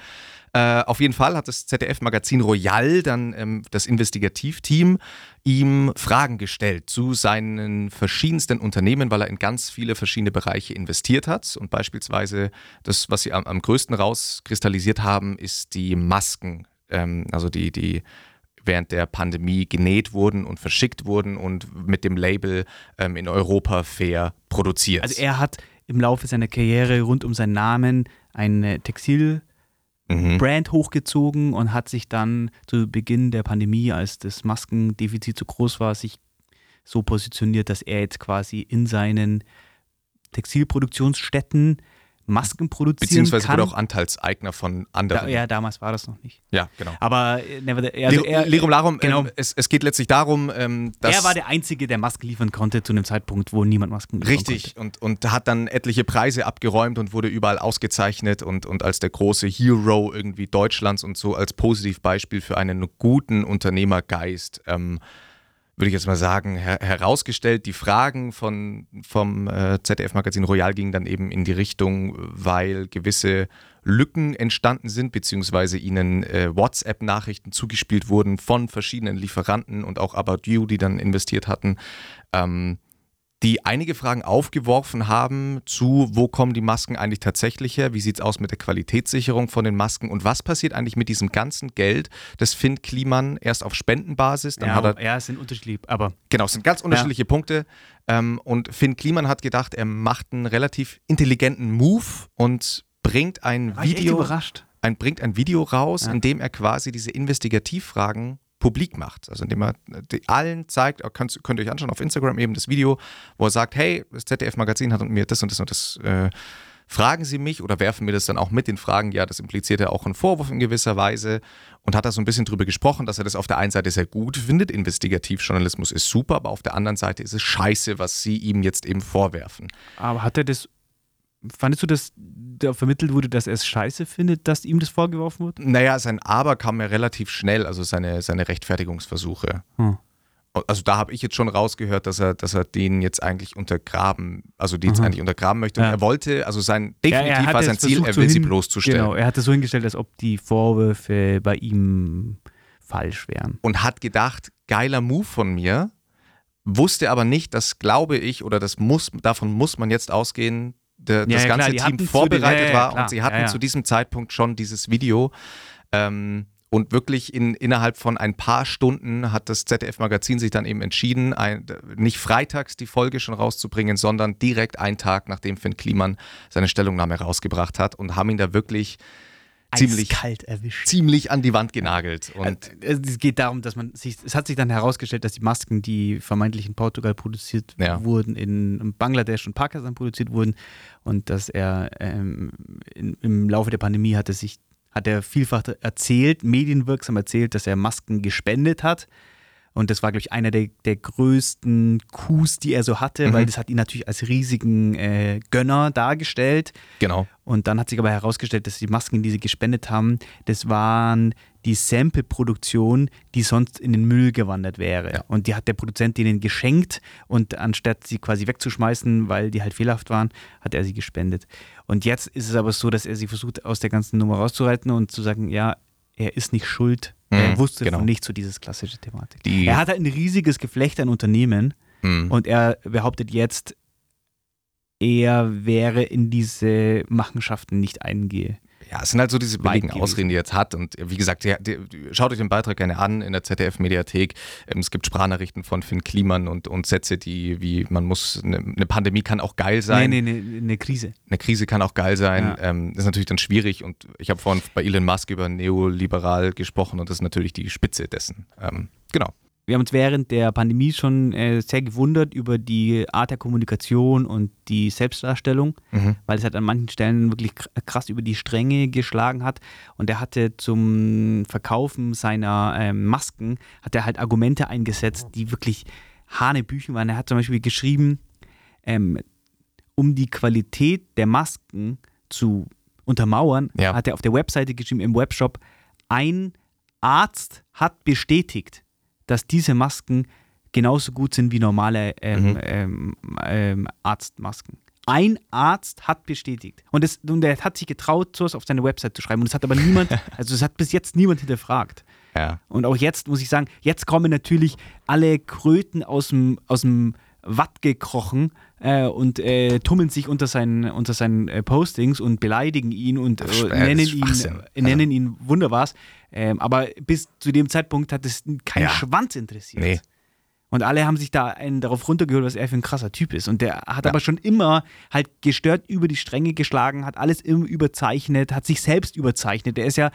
Äh, auf jeden Fall hat das ZDF-Magazin Royal dann ähm, das Investigativteam ihm Fragen gestellt zu seinen verschiedensten Unternehmen, weil er in ganz viele verschiedene Bereiche investiert hat. Und beispielsweise das, was sie am, am größten rauskristallisiert haben, ist die Masken, ähm, also die, die während der Pandemie genäht wurden und verschickt wurden und mit dem Label ähm, in Europa fair produziert. Also er hat im Laufe seiner Karriere rund um seinen Namen eine Textil- mhm. Brand hochgezogen und hat sich dann zu Beginn der Pandemie, als das Maskendefizit so groß war, sich so positioniert, dass er jetzt quasi in seinen Textilproduktionsstätten Masken produzieren Beziehungsweise kann. wurde auch Anteilseigner von anderen. da, ja, damals war das noch nicht. Ja, genau. Aber äh, never, also er, Lirum Larum, genau. ähm, es, es geht letztlich darum, ähm, dass. er war der Einzige, der Masken liefern konnte zu einem Zeitpunkt, wo niemand Masken liefern Richtig, und, und hat dann etliche Preise abgeräumt und wurde überall ausgezeichnet und, und als der große Hero irgendwie Deutschlands und so als Positivbeispiel für einen guten Unternehmergeist, ähm, würde ich jetzt mal sagen, her herausgestellt. Die Fragen von, vom äh, ZDF-Magazin Royal gingen dann eben in die Richtung, weil gewisse Lücken entstanden sind, beziehungsweise ihnen äh, WhatsApp-Nachrichten zugespielt wurden von verschiedenen Lieferanten und auch About You, die dann investiert hatten. Ähm, die einige Fragen aufgeworfen haben zu, wo kommen die Masken eigentlich tatsächlich her, wie sieht es aus mit der Qualitätssicherung von den Masken und was passiert eigentlich mit diesem ganzen Geld, das Finn Kliman erst auf Spendenbasis, dann ja, hat er ja, es sind unterschiedlich, aber Genau, es sind ganz unterschiedliche Punkte. Ähm, und Finn Kliman hat gedacht, er macht einen relativ intelligenten Move und bringt ein war ich echt Video, überrascht. ein, bringt ein Video raus, Ja. in dem er quasi diese Investigativfragen publik macht. Also indem er die allen zeigt, könnt, könnt ihr euch anschauen auf Instagram eben das Video, wo er sagt, hey, das ZDF-Magazin hat mir das und das und das äh, fragen Sie mich oder werfen mir das dann auch mit den Fragen, ja, das impliziert ja auch einen Vorwurf in gewisser Weise und hat da so ein bisschen drüber gesprochen, dass er das auf der einen Seite sehr gut findet, Investigativjournalismus ist super, aber auf der anderen Seite ist es scheiße, was Sie ihm jetzt eben vorwerfen. Aber hat er das, fandest du, dass da vermittelt wurde, dass er es scheiße findet, dass ihm das vorgeworfen wird? Naja, sein Aber kam ja relativ schnell, also seine, seine Rechtfertigungsversuche. Hm. Also da habe ich jetzt schon rausgehört, dass er, dass er den jetzt eigentlich untergraben, also die jetzt Mhm. eigentlich untergraben möchte. Und Ja. er wollte, also sein, Ja, definitiv hat war sein Ziel, er so will sie hin- bloßzustellen. Genau, er hat es so hingestellt, als ob die Vorwürfe bei ihm falsch wären. Und hat gedacht, geiler Move von mir, wusste aber nicht, das glaube ich, oder das muss, davon muss man jetzt ausgehen, Ja, das ja, klar, ganze die Team vorbereitet ja, war klar, und sie hatten zu diesem Zeitpunkt schon dieses Video. Ähm, und wirklich in, innerhalb von ein paar Stunden hat das ZDF-Magazin sich dann eben entschieden, ein, nicht freitags die Folge schon rauszubringen, sondern direkt einen Tag, nachdem Finn Kliman seine Stellungnahme rausgebracht hat und haben ihn da wirklich ziemlich, Eiskalt erwischt. ziemlich an die Wand genagelt. Und Also, es geht darum, dass man sich, es hat sich dann herausgestellt, dass die Masken, die vermeintlich in Portugal produziert Ja. wurden, in Bangladesch und Pakistan produziert wurden und dass er ähm, in, im Laufe der Pandemie hat er sich, hat er vielfach erzählt, medienwirksam erzählt, dass er Masken gespendet hat. Und das war, glaube ich, einer der, der größten Coups, die er so hatte, Mhm. weil das hat ihn natürlich als riesigen äh, Gönner dargestellt. genau. Und dann hat sich aber herausgestellt, dass die Masken, die sie gespendet haben, das waren die Sample-Produktion, die sonst in den Müll gewandert wäre. Ja. Und die hat der Produzent denen geschenkt und anstatt sie quasi wegzuschmeißen, weil die halt fehlerhaft waren, hat er sie gespendet. Und jetzt ist es aber so, dass er sie versucht, aus der ganzen Nummer rauszureiten und zu sagen, ja, er ist nicht schuld. Er Mhm, wusste genau. von nichts zu dieses klassische Thematik. Die- er hat halt ein riesiges Geflecht an Unternehmen Mhm. und er behauptet jetzt, er wäre in diese Machenschaften nicht eingehe. Ja, es sind halt so diese billigen. Ausreden, die er jetzt hat. Und wie gesagt, der, der, schaut euch den Beitrag gerne an in der ZDF-Mediathek. Ähm, es gibt Sprachnachrichten von Finn Kliman und, und Sätze, die wie man muss, eine, eine Pandemie kann auch geil sein. Nee, nee, nee, eine Krise. Eine Krise kann auch geil sein. Ja. Ähm, das ist natürlich dann schwierig. Und ich habe vorhin bei Elon Musk über neoliberal gesprochen und das ist natürlich die Spitze dessen. Ähm, genau. Wir haben uns während der Pandemie schon äh, sehr gewundert über die Art der Kommunikation und die Selbstdarstellung, Mhm. weil es halt an manchen Stellen wirklich kr- krass über die Stränge geschlagen hat. Und er hatte zum Verkaufen seiner ähm, Masken, hat er halt Argumente eingesetzt, die wirklich Hanebüchen waren. Er hat zum Beispiel geschrieben, ähm, um die Qualität der Masken zu untermauern, Ja. hat er auf der Webseite geschrieben, im Webshop, ein Arzt hat bestätigt, dass diese Masken genauso gut sind wie normale ähm, Mhm. ähm, ähm, Arztmasken. Ein Arzt hat bestätigt. Und, das, und er hat sich getraut, sowas auf seine Website zu schreiben. Und es hat aber niemand, also es hat bis jetzt niemand hinterfragt. Ja. Und auch jetzt muss ich sagen, jetzt kommen natürlich alle Kröten aus dem, aus dem Watt gekrochen äh, und äh, tummeln sich unter seinen, unter seinen äh, Postings und beleidigen ihn und Das äh, das nennen, ihn, nennen ihn wunderwas. Ähm, aber bis zu dem Zeitpunkt hat es keinen Ja. Schwanz interessiert. Nee. Und alle haben sich da einen darauf runtergeholt, was er für ein krasser Typ ist. Und der hat Ja. aber schon immer halt gestört über die Stränge geschlagen, hat alles immer überzeichnet, hat sich selbst überzeichnet. Der ist ja,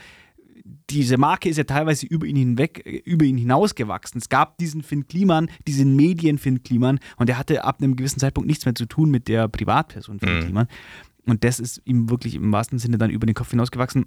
diese Marke ist ja teilweise über ihn hinweg, äh, über ihn hinausgewachsen. Es gab diesen Finn Kliman, diesen Medien Finn Kliman und der hatte ab einem gewissen Zeitpunkt nichts mehr zu tun mit der Privatperson Finn Mhm. Kliman. Und das ist ihm wirklich im wahrsten Sinne dann über den Kopf hinausgewachsen.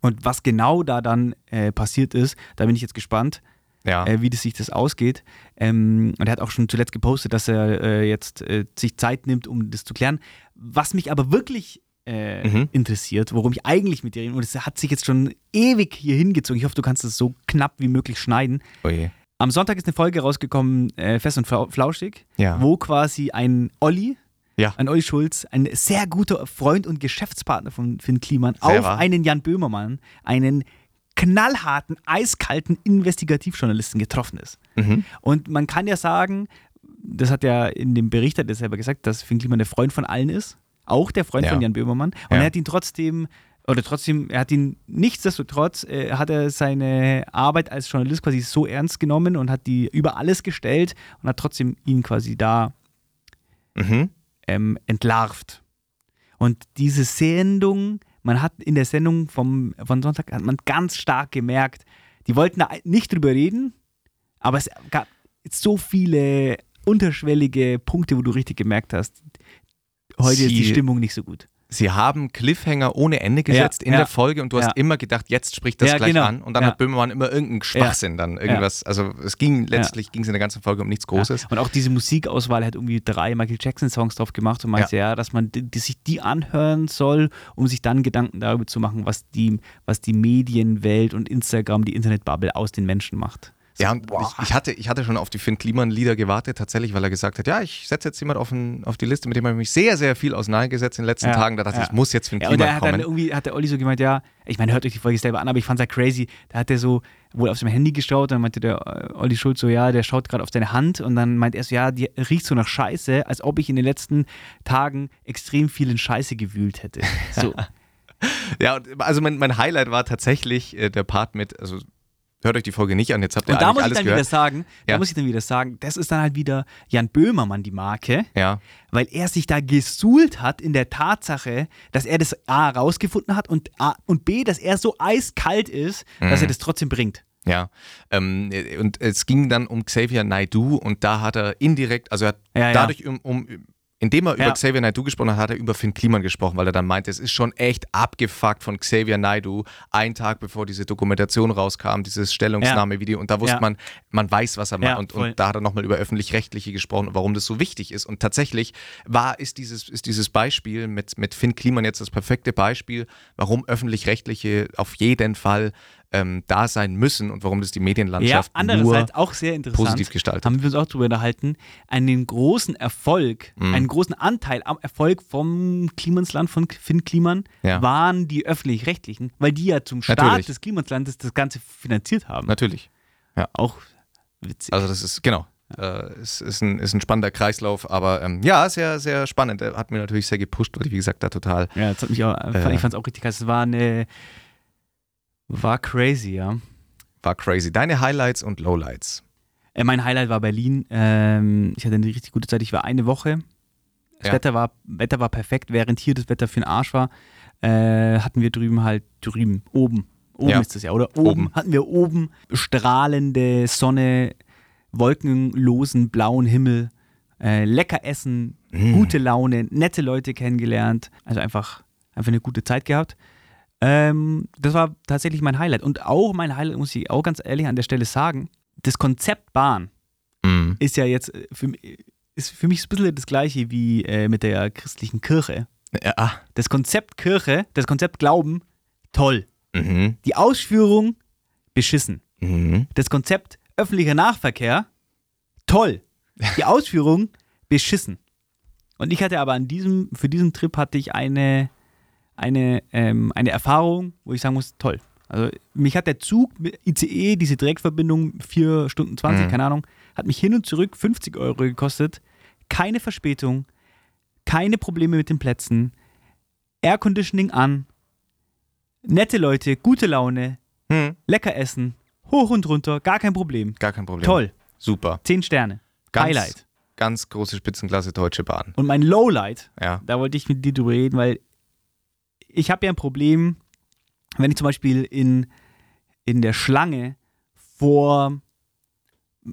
Und was genau da dann äh, passiert ist, da bin ich jetzt gespannt, Ja. äh, wie das sich das ausgeht. Ähm, und er hat auch schon zuletzt gepostet, dass er äh, jetzt äh, sich Zeit nimmt, um das zu klären. Was mich aber wirklich äh, Mhm. interessiert, worum ich eigentlich mit dir rede, und es hat sich jetzt schon ewig hier hingezogen. Ich hoffe, du kannst es so knapp wie möglich schneiden. Oje. Am Sonntag ist eine Folge rausgekommen, äh, Fest und Flau- Flauschig, Ja. wo quasi ein Olli, Ja. ein Olli Schulz, ein sehr guter Freund und Geschäftspartner von Finn Kliman, Sehr auf wahr. einen Jan Böhmermann, einen knallharten, eiskalten Investigativjournalisten getroffen ist. Mhm. Und man kann ja sagen, das hat ja in dem Bericht hat er selber gesagt, dass Finn Kliman der Freund von allen ist. Auch der Freund Ja. von Jan Böhmermann. Und Ja. er hat ihn trotzdem, oder trotzdem, er hat ihn nichtsdestotrotz, äh, hat er seine Arbeit als Journalist quasi so ernst genommen und hat die über alles gestellt und hat trotzdem ihn quasi da Mhm. Ähm, entlarvt. Und diese Sendung, man hat in der Sendung vom, von Sonntag hat man ganz stark gemerkt, die wollten da nicht drüber reden, aber es gab so viele unterschwellige Punkte, wo du richtig gemerkt hast, heute ist die Sie- Stimmung nicht so gut. Sie haben Cliffhanger ohne Ende gesetzt in ja. der Folge und du Ja. hast immer gedacht, jetzt spricht das Ja, gleich genau. an und dann Ja. hat Böhmermann immer irgendeinen Schwachsinn dann irgendwas. Also es ging letztlich ging es in der ganzen Folge um nichts Großes. Ja. Und auch diese Musikauswahl hat irgendwie drei Michael Jackson-Songs drauf gemacht und meinte ja, dass man die, die sich die anhören soll, um sich dann Gedanken darüber zu machen, was die, was die Medienwelt und Instagram, die Internetbubble aus den Menschen macht. Ja, und boah. ich, ich, hatte, ich hatte schon auf die Finn Kliman-Lieder gewartet, tatsächlich, weil er gesagt hat, ja, ich setze jetzt jemand auf, ein, auf die Liste, mit dem habe ich mich sehr, sehr viel auseinandergesetzt in den letzten Ja, Tagen. Da dachte ja. ich, muss jetzt Finn Ja, und Kliman da hat dann kommen. irgendwie, hat der Olli so gemeint, ja, ich meine, hört euch die Folge selber an, aber ich fand es ja crazy. Da hat er so wohl auf seinem Handy geschaut, dann meinte der äh, Olli Schulz so, ja, der schaut gerade auf seine Hand und dann meint er so, ja, die riecht so nach Scheiße, als ob ich in den letzten Tagen extrem viel in Scheiße gewühlt hätte. So. Ja, und also mein, mein Highlight war tatsächlich äh, der Part mit, also hört euch die Folge nicht an, jetzt habt ihr Und da muss ich dann gehört. wieder sagen, da Ja. muss ich dann wieder sagen, das ist dann halt wieder Jan Böhmermann die Marke, ja, weil er sich da gesuhlt hat in der Tatsache, dass er das A rausgefunden hat und, A, und B, dass er so eiskalt ist, Mhm. dass er das trotzdem bringt. ja. Ähm, und es ging dann um Xavier Naidoo und da hat er indirekt, also er hat Ja, ja. dadurch um, um indem er Ja. über Xavier Naidoo gesprochen hat, hat er über Finn Kliman gesprochen, weil er dann meinte, es ist schon echt abgefuckt von Xavier Naidoo, einen Tag bevor diese Dokumentation rauskam, dieses Stellungnahmevideo und da wusste Ja. man, man weiß, was er macht Ja, und, und da hat er nochmal über Öffentlich-Rechtliche gesprochen und warum das so wichtig ist. Und tatsächlich war, ist dieses, ist dieses Beispiel mit, mit Finn Kliman jetzt das perfekte Beispiel, warum Öffentlich-Rechtliche auf jeden Fall ähm, da sein müssen und warum das die Ja, Medienlandschaft andererseits nur auch sehr interessant. positiv gestaltet. Haben wir uns auch darüber unterhalten, einen großen Erfolg, Mhm. einen großen Anteil am Erfolg vom Klimansland von Finn Kliman Ja. waren die Öffentlich-Rechtlichen, weil die ja zum Start Natürlich. des Klimanslandes das Ganze finanziert haben. Natürlich. Auch witzig. Also das ist, genau, äh, es ist ein, ist ein spannender Kreislauf, aber ähm, ja, sehr, sehr spannend. Er hat mir natürlich sehr gepusht, weil ich, wie gesagt, da total, ja, das hat mich auch, Äh. ich fand es auch richtig krass. Es war eine, war crazy, ja. war crazy. Deine Highlights und Lowlights. Äh, mein Highlight war Berlin. Ähm, ich hatte eine richtig gute Zeit. Ich war eine Woche. Das Ja. Wetter, war, Wetter war perfekt. Während hier das Wetter für den Arsch war, äh, hatten wir drüben halt, drüben, oben. Oben Ja. ist das ja, oder? Oben, Oben. hatten wir oben strahlende Sonne, wolkenlosen blauen Himmel, äh, lecker essen, Mm. gute Laune, nette Leute kennengelernt. Also einfach, einfach eine gute Zeit gehabt. Ähm, das war tatsächlich mein Highlight. Und auch mein Highlight, muss ich auch ganz ehrlich an der Stelle sagen, das Konzept Bahn Mhm. ist ja jetzt äh, für, ist für mich ein bisschen das gleiche wie äh, mit der christlichen Kirche. Ja, ah, Das Konzept Kirche, das Konzept Glauben, toll. mhm. Die Ausführung, beschissen. Mhm. Das Konzept öffentlicher Nahverkehr, toll. Die Ausführung, beschissen. Und ich hatte aber an diesem, für diesen Trip hatte ich eine, eine, ähm, eine Erfahrung, wo ich sagen muss, toll. Also mich hat der Zug mit ICE, diese Direktverbindung, 4 Stunden 20, Mhm. keine Ahnung, hat mich hin und zurück 50 Euro gekostet. Keine Verspätung, keine Probleme mit den Plätzen, Airconditioning an, nette Leute, gute Laune, Mhm. lecker essen, hoch und runter, gar kein Problem. Gar kein Problem. Toll, Super. 10 Sterne. Ganz, Highlight. Ganz große Spitzenklasse Deutsche Bahn. Und mein Lowlight, Ja. da wollte ich mit dir drüber reden, weil ich habe ja ein Problem, wenn ich zum Beispiel in, in der Schlange vor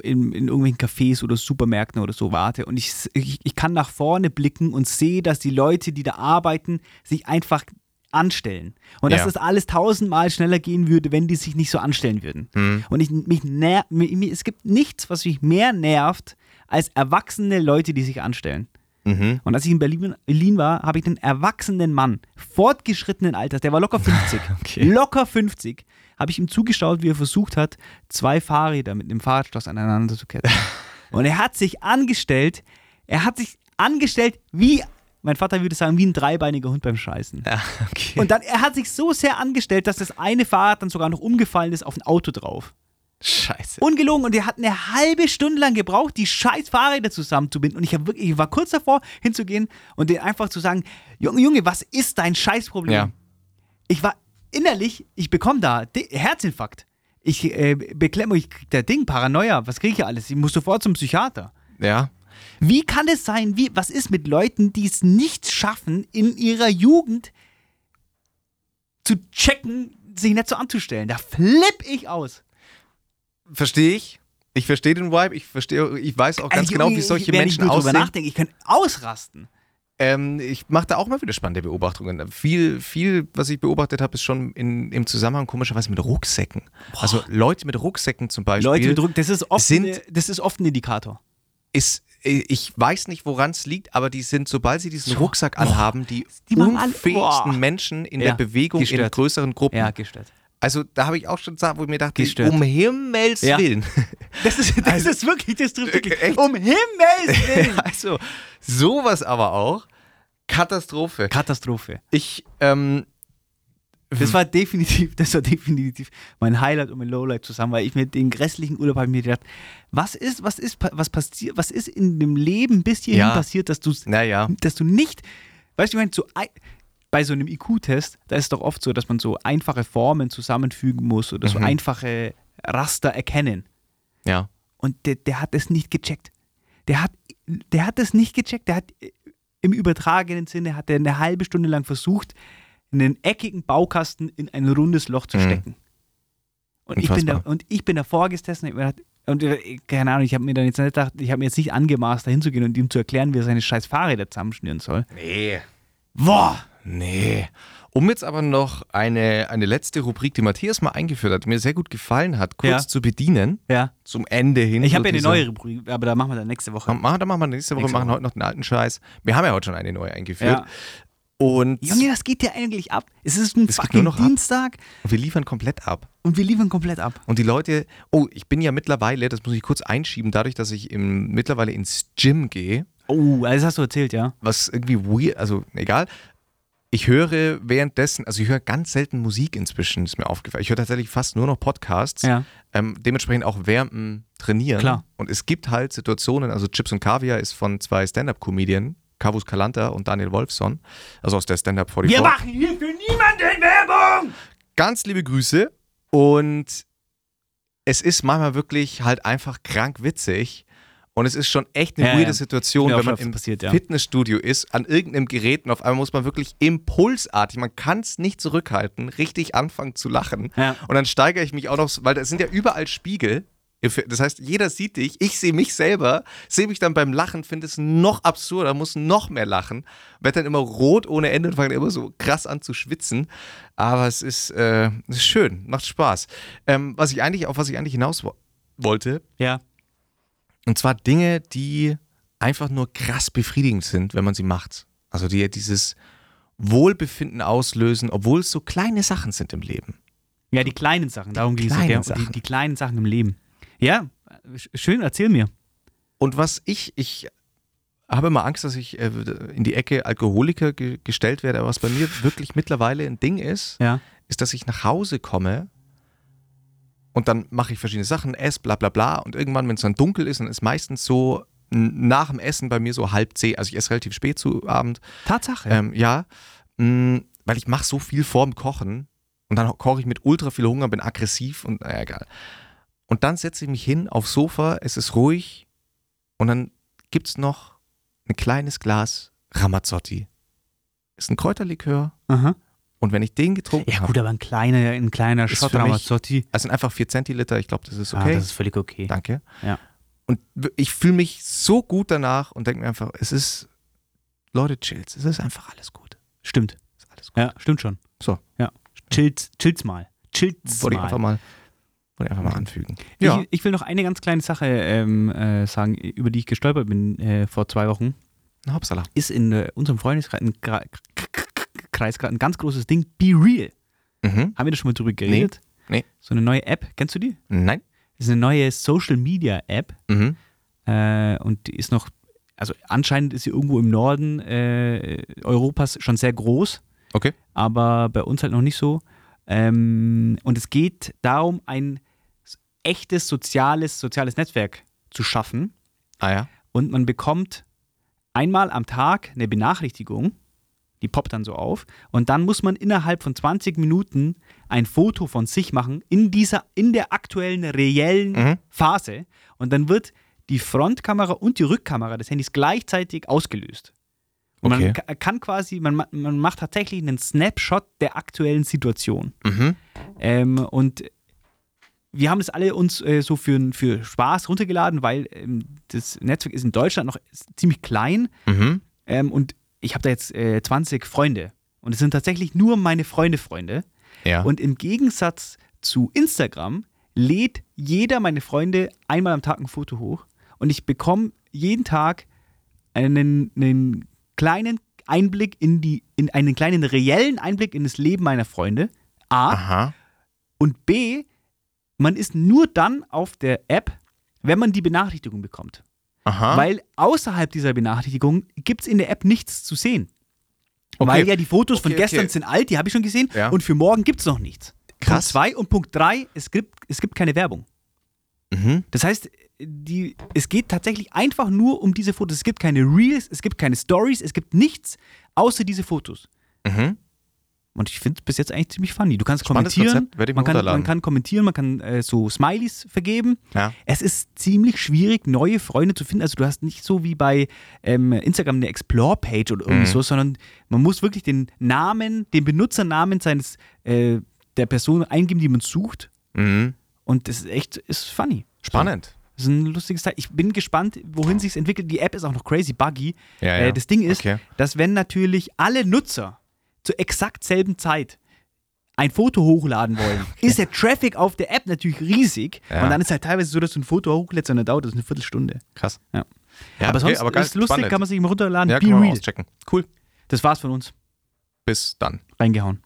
in, in irgendwelchen Cafés oder Supermärkten oder so warte und ich, ich, ich kann nach vorne blicken und sehe, dass die Leute, die da arbeiten, sich einfach anstellen. Und dass Ja. das alles tausendmal schneller gehen würde, wenn die sich nicht so anstellen würden. Hm. Und ich, mich ner es gibt nichts, was mich mehr nervt, als erwachsene Leute, die sich anstellen. Mhm. Und als ich in Berlin, Berlin war, habe ich einen erwachsenen Mann, fortgeschrittenen Alters, der war locker 50, Okay. locker 50, habe ich ihm zugeschaut, wie er versucht hat, zwei Fahrräder mit einem Fahrradschloss aneinander zu ketten. Und er hat sich angestellt, er hat sich angestellt wie, mein Vater würde sagen, wie ein dreibeiniger Hund beim Scheißen. Ja, okay. Und dann, er hat sich so sehr angestellt, dass das eine Fahrrad dann sogar noch umgefallen ist auf ein Auto drauf. Scheiße. Ungelogen. Und er hat eine halbe Stunde lang gebraucht, die scheiß Fahrräder zusammenzubinden. Und ich, hab wirklich, ich war kurz davor, hinzugehen und den einfach zu sagen: Junge, Junge, was ist dein Scheißproblem? Ja. Ich war innerlich, ich bekomme da Herzinfarkt. Ich äh, beklemme, ich krieg da Ding, Paranoia. Was kriege ich alles? Ich muss sofort zum Psychiater. Ja. Wie kann es sein, wie, was ist mit Leuten, die es nicht schaffen, in ihrer Jugend zu checken, sich nicht so anzustellen? Da flipp ich aus. Verstehe ich. Ich verstehe den Vibe. Ich verstehe, ich weiß auch ganz Also, genau, wie solche wenn Menschen ich aussehen. nachdenke, ich könnte ausrasten. Ähm, ich mache da auch mal wieder spannende Beobachtungen. Viel, viel, was ich beobachtet habe, ist schon in, im Zusammenhang komischerweise mit Rucksäcken. Also Leute mit Rucksäcken zum Beispiel. Leute mit Druck, das ist oft, sind- eine, das ist oft ein Indikator. ist, ich weiß nicht, woran es liegt, aber die sind, sobald sie diesen. Rucksack anhaben, die, Die alle- unfähigsten Boah. Menschen in Ja, der Bewegung in gestört. größeren Gruppen. Ja, gestört. Also da habe ich auch schon gesagt, wo ich mir dachte, Gestört. um Himmels Ja. Willen. Das ist, das ist wirklich, das trifft wirklich. Also, äh, echt? Um Himmels Willen. also sowas aber auch. Katastrophe. Katastrophe. Ich, ähm, Das war definitiv, das war definitiv mein Highlight und mein Lowlight zusammen, weil ich mir den restlichen Urlaub habe mir gedacht, was ist, was ist, was passiert, was ist in dem Leben bis hierhin Ja. passiert, dass du, naja, dass du nicht, weißt du, ich meine, so bei so einem IQ-Test, da ist es doch oft so, dass man so einfache Formen zusammenfügen muss oder so Mhm. einfache Raster erkennen. ja. Und der, der hat es nicht gecheckt. Der hat, der hat es nicht gecheckt. Der hat äh, im übertragenen Sinne hat er eine halbe Stunde lang versucht, einen eckigen Baukasten in ein rundes Loch zu Mhm. stecken. Und ich, bin da, und ich bin davor gesessen und, und äh, keine Ahnung, ich habe mir dann jetzt nicht gedacht, ich habe mir jetzt nicht angemaßt, da hinzugehen und ihm zu erklären, wie er seine scheiß Fahrräder zusammenschnüren soll. Nee. Boah! Nee. Um jetzt aber noch eine, eine letzte Rubrik, die Matthias mal eingeführt hat, die mir sehr gut gefallen hat, kurz Ja. zu bedienen, Ja. zum Ende hin. Ich so habe ja eine neue Rubrik, aber da machen wir dann nächste Woche. Machen, dann machen wir nächste Woche, Nächste machen Woche. heute noch den alten Scheiß. Wir haben ja heute schon eine neue eingeführt. Ja. Und Junge, was geht dir eigentlich ab? Es ist ein Es fucking nur noch. Dienstag wir liefern komplett ab. und wir liefern komplett ab. Und die Leute, oh, ich bin ja mittlerweile, das muss ich kurz einschieben, dadurch, dass ich im, mittlerweile ins Gym gehe, Oh, das hast du erzählt, ja. was irgendwie weird, also egal. Ich höre währenddessen, also ich höre ganz selten Musik inzwischen, ist mir aufgefallen. Ich höre tatsächlich fast nur noch Podcasts. Ja. Ähm, dementsprechend auch während dem Trainieren. Klar. Und es gibt halt Situationen, also Chips und Kaviar ist von zwei Stand-Up-Comedian, Kavus Kalanta und Daniel Wolfson, also aus der Stand-Up 44. Wir machen hier für niemanden Werbung! Ganz liebe Grüße und es ist manchmal wirklich halt einfach krank witzig und es ist schon echt eine Ja, weirde. Situation, wenn man im passiert, ja. Fitnessstudio ist, an irgendeinem Gerät und auf einmal muss man wirklich impulsartig, man kann es nicht zurückhalten, richtig anfangen zu lachen. Ja. Und dann steigere ich mich auch noch, weil da sind ja überall Spiegel. Das heißt, jeder sieht dich, ich sehe mich selber, sehe mich dann beim Lachen, finde es noch absurder, muss noch mehr lachen, werde dann immer rot ohne Ende und fange immer so krass an zu schwitzen. Aber es ist, äh, es ist schön, macht Spaß. Ähm, was ich eigentlich, auf was ich eigentlich hinaus wo wollte, Ja. Und zwar Dinge, die einfach nur krass befriedigend sind, wenn man sie macht. Also die dieses Wohlbefinden auslösen, obwohl es so kleine Sachen sind im Leben. Ja, die kleinen Sachen, darum ging es. Ja, die, die kleinen Sachen im Leben. Ja, sch- schön, erzähl mir. Und was ich, ich habe immer Angst, dass ich äh, in die Ecke Alkoholiker ge gestellt werde, aber was bei mir wirklich mittlerweile ein Ding ist, Ja. ist, dass ich nach Hause komme und dann mache ich verschiedene Sachen, esse, bla bla bla und irgendwann, wenn es dann dunkel ist, dann ist meistens so nach dem Essen bei mir so halb zehn, also ich esse relativ spät zu Abend, Tatsache. ähm, ja, mh, weil ich mache so viel vorm Kochen und dann koche ich mit ultra viel Hunger, bin aggressiv und naja, egal. Und dann setze ich mich hin aufs Sofa, es ist ruhig und dann gibt es noch ein kleines Glas Ramazzotti. Ist ein Kräuterlikör Aha. Und wenn ich den getrunken Ja habe, gut, aber ein kleiner, ein kleiner Shot Ramazzotti. das sind einfach 4 Zentiliter, ich glaube, das ist Ah, okay. das ist völlig okay. Danke. Ja. Und ich fühle mich so gut danach und denke mir einfach, es ist, Leute, chillt, es ist einfach alles gut. Stimmt. Ist alles gut. Ja, stimmt schon. So. Ja. Chillt's, chillt's mal. Chillt's Wollte ich mal. einfach mal, wollte ich einfach mal anfügen. Ja. Ich, ich will noch eine ganz kleine Sache ähm, äh, sagen, über die ich gestolpert bin äh, vor zwei Wochen. Hauptsache. Ist in äh, unserem Freundeskreis ein Gra- Kreis gerade ein ganz großes Ding. Be Real. Mhm. Haben wir da schon mal drüber geredet? Nee. So eine neue App. Kennst du die? Nein. Das ist eine neue Social Media App. Mhm. Äh, und die ist noch, also anscheinend ist sie irgendwo im Norden äh, Europas schon sehr groß, Okay. aber bei uns halt noch nicht so. Ähm, und es geht darum, ein echtes soziales, soziales Netzwerk zu schaffen. Ah ja. Und man bekommt einmal am Tag eine Benachrichtigung, die poppt dann so auf. Und dann muss man innerhalb von 20 Minuten ein Foto von sich machen in dieser, in der aktuellen reellen Mhm. Phase. Und dann wird die Frontkamera und die Rückkamera des Handys gleichzeitig ausgelöst. Und Okay. man ka- kann quasi, man, ma- man macht tatsächlich einen Snapshot der aktuellen Situation. Mhm. Ähm, und wir haben das alle uns äh, so für, für Spaß runtergeladen, weil ähm, das Netzwerk ist in Deutschland noch ziemlich klein Mhm. ähm, und ich habe da jetzt äh, 20 Freunde. Und es sind tatsächlich nur meine Freunde, Freunde. Ja. Und im Gegensatz zu Instagram lädt jeder meine Freunde einmal am Tag ein Foto hoch und ich bekomme jeden Tag einen, einen kleinen Einblick in die, in einen kleinen reellen Einblick in das Leben meiner Freunde. A. Aha. Und B, man ist nur dann auf der App, wenn man die Benachrichtigung bekommt. Aha. Weil außerhalb dieser Benachrichtigung gibt es in der App nichts zu sehen. Okay. Weil ja die Fotos von Okay, gestern okay. sind alt, die habe ich schon gesehen. Ja. Und für morgen gibt es noch nichts. Krass. Punkt 2 und Punkt 3, es gibt, es gibt keine Werbung. mhm. Das heißt, die, es geht tatsächlich einfach nur um diese Fotos. Es gibt keine Reels, es gibt keine Stories, es gibt nichts außer diese Fotos. Mhm. Und ich finde es bis jetzt eigentlich ziemlich funny. Du kannst Spannendes kommentieren, Konzept, man, kann, man kann kommentieren, man kann äh, so Smileys vergeben. Ja. Es ist ziemlich schwierig, neue Freunde zu finden. Also du hast nicht so wie bei ähm, Instagram eine Explore-Page oder irgendwie Mhm. so, sondern man muss wirklich den Namen, den Benutzernamen seines äh, der Person eingeben, die man sucht. Mhm. Und das ist echt ist funny. Spannend. Das ist ein lustiges Teil. Ich bin gespannt, wohin sich entwickelt. Die App ist auch noch crazy buggy. Ja, ja. Äh, das Ding ist, Okay. dass wenn natürlich alle Nutzer zur exakt selben Zeit ein Foto hochladen wollen, ist der Traffic auf der App natürlich riesig. Ja. Und dann ist halt teilweise so, dass du ein Foto hochlädst und dann dauert das eine Viertelstunde. Krass. Ja. Ja, aber okay, sonst geil, ist lustig, spannend. kann man sich mal runterladen. Ja, Be kann man real. auschecken. Cool. Das war's von uns. Bis dann. Reingehauen.